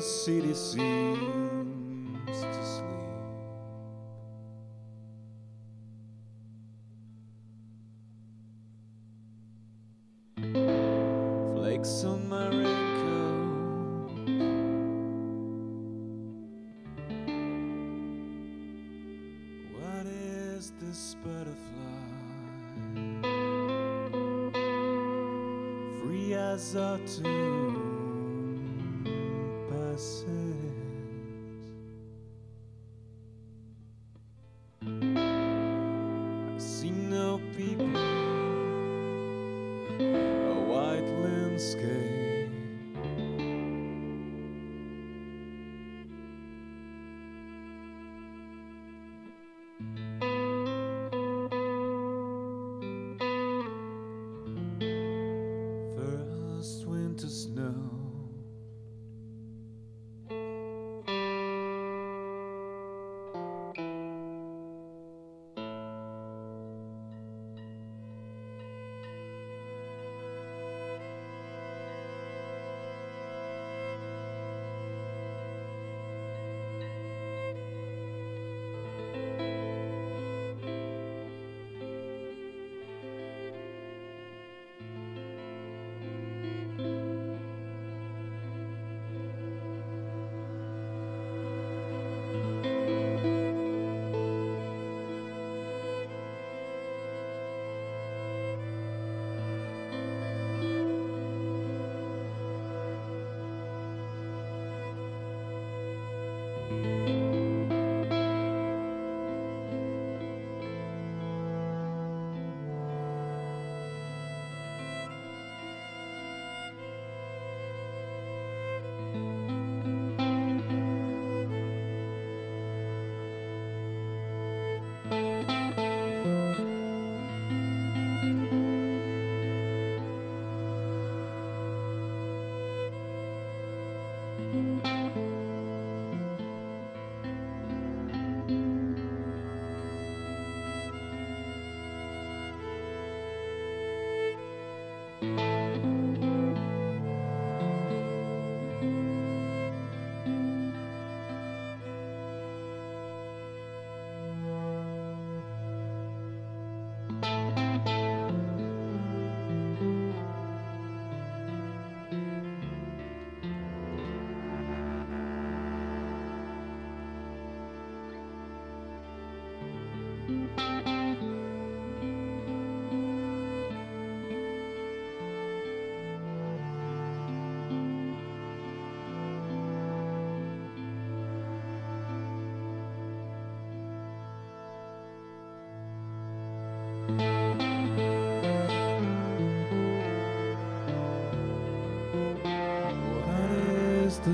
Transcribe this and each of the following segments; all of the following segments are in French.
Siricim.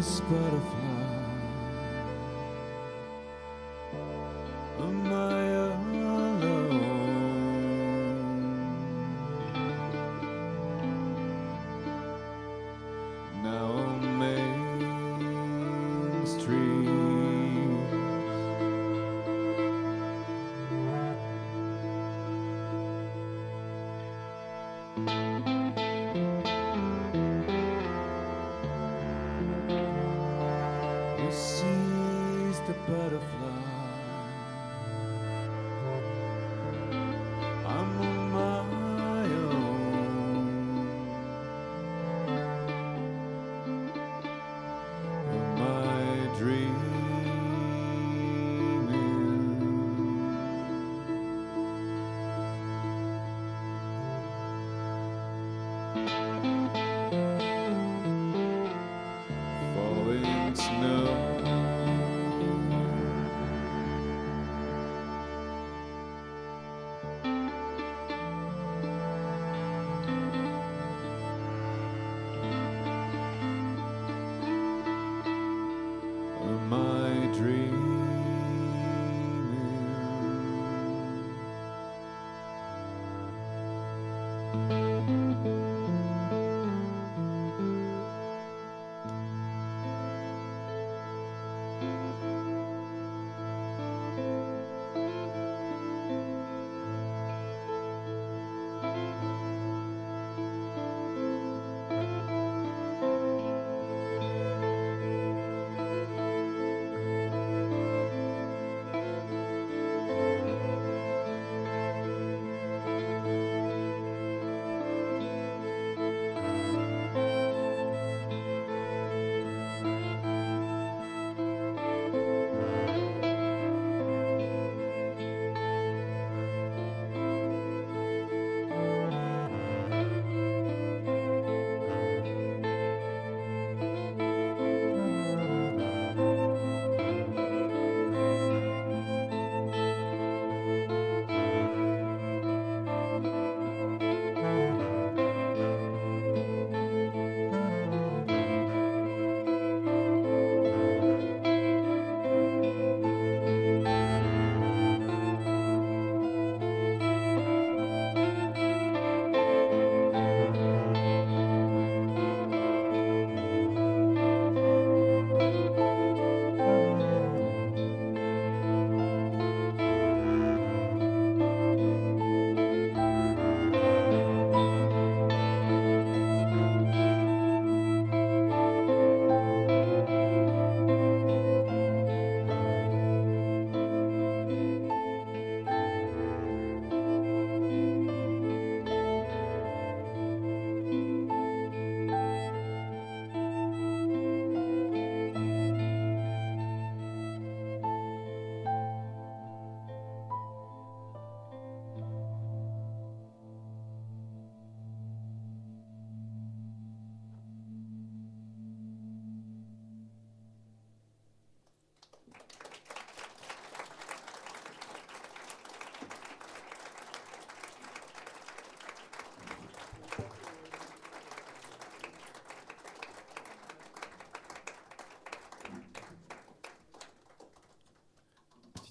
This butterfly?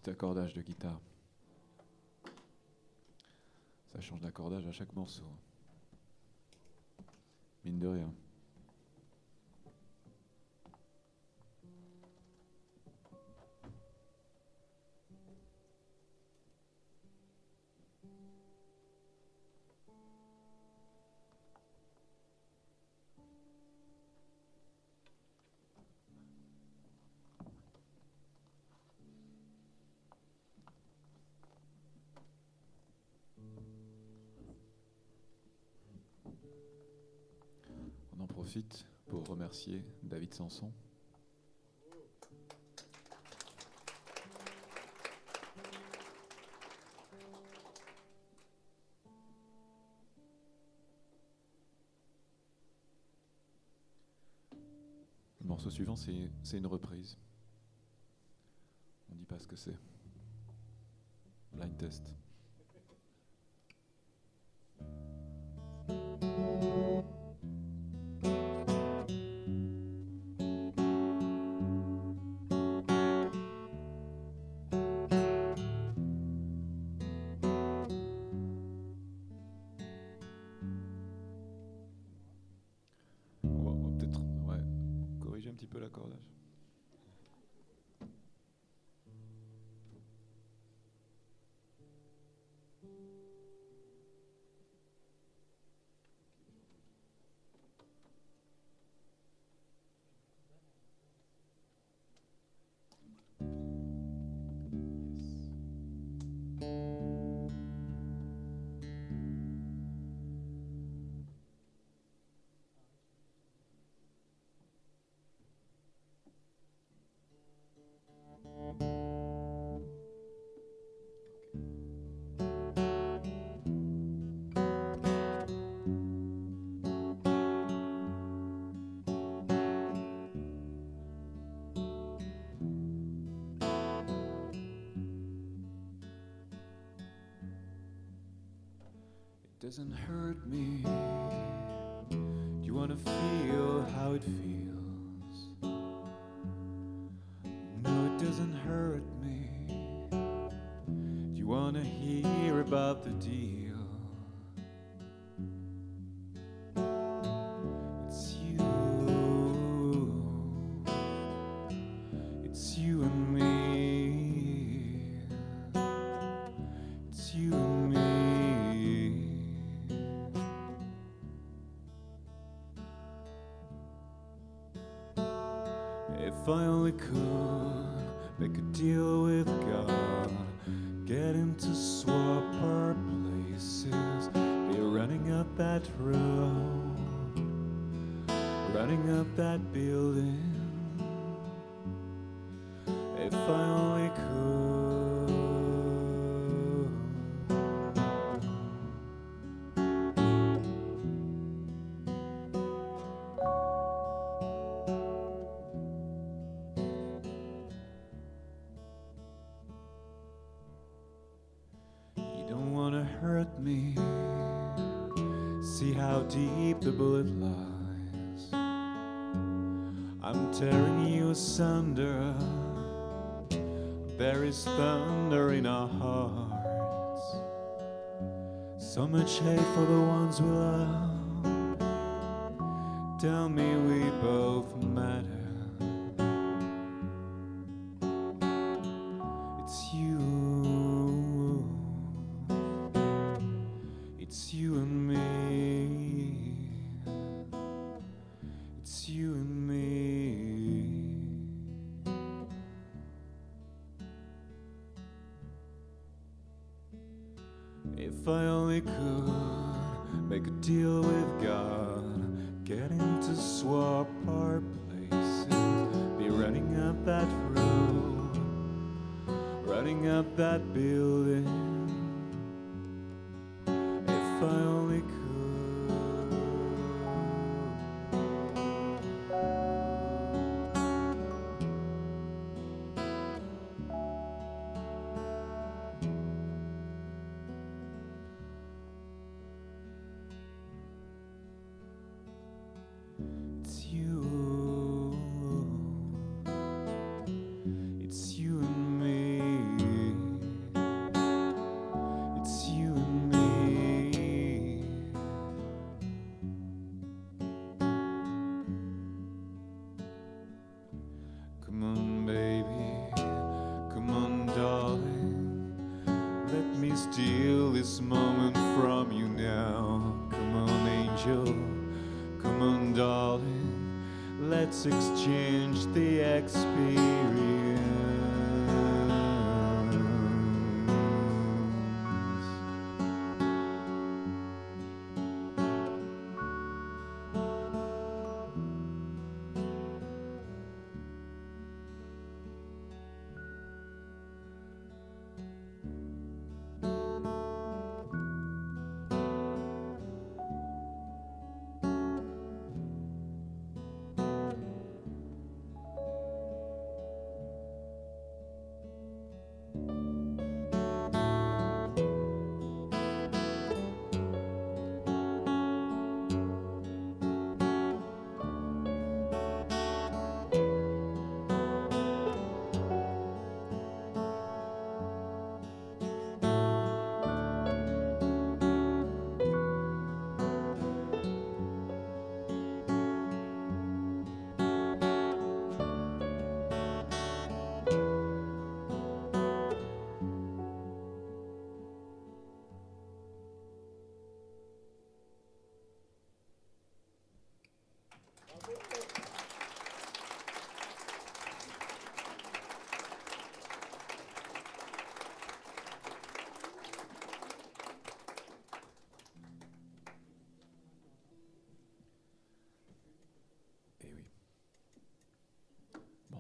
Petit accordage de guitare. Ça change d'accordage à chaque morceau. Mine de rien. Pour remercier David Sanson. Le morceau suivant, c'est une reprise. On dit pas ce que c'est. Doesn't hurt me. Do you wanna feel how it feels? No, it doesn't hurt me. Do you wanna hear about the deal? If I only could make a deal asunder. There is thunder in our hearts. So much hate for the ones we love. Tell me we both matter.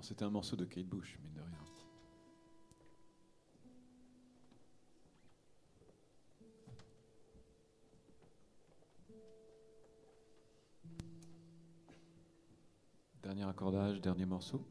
C'était un morceau de Kate Bush, mine de rien. Dernier accordage, dernier morceau.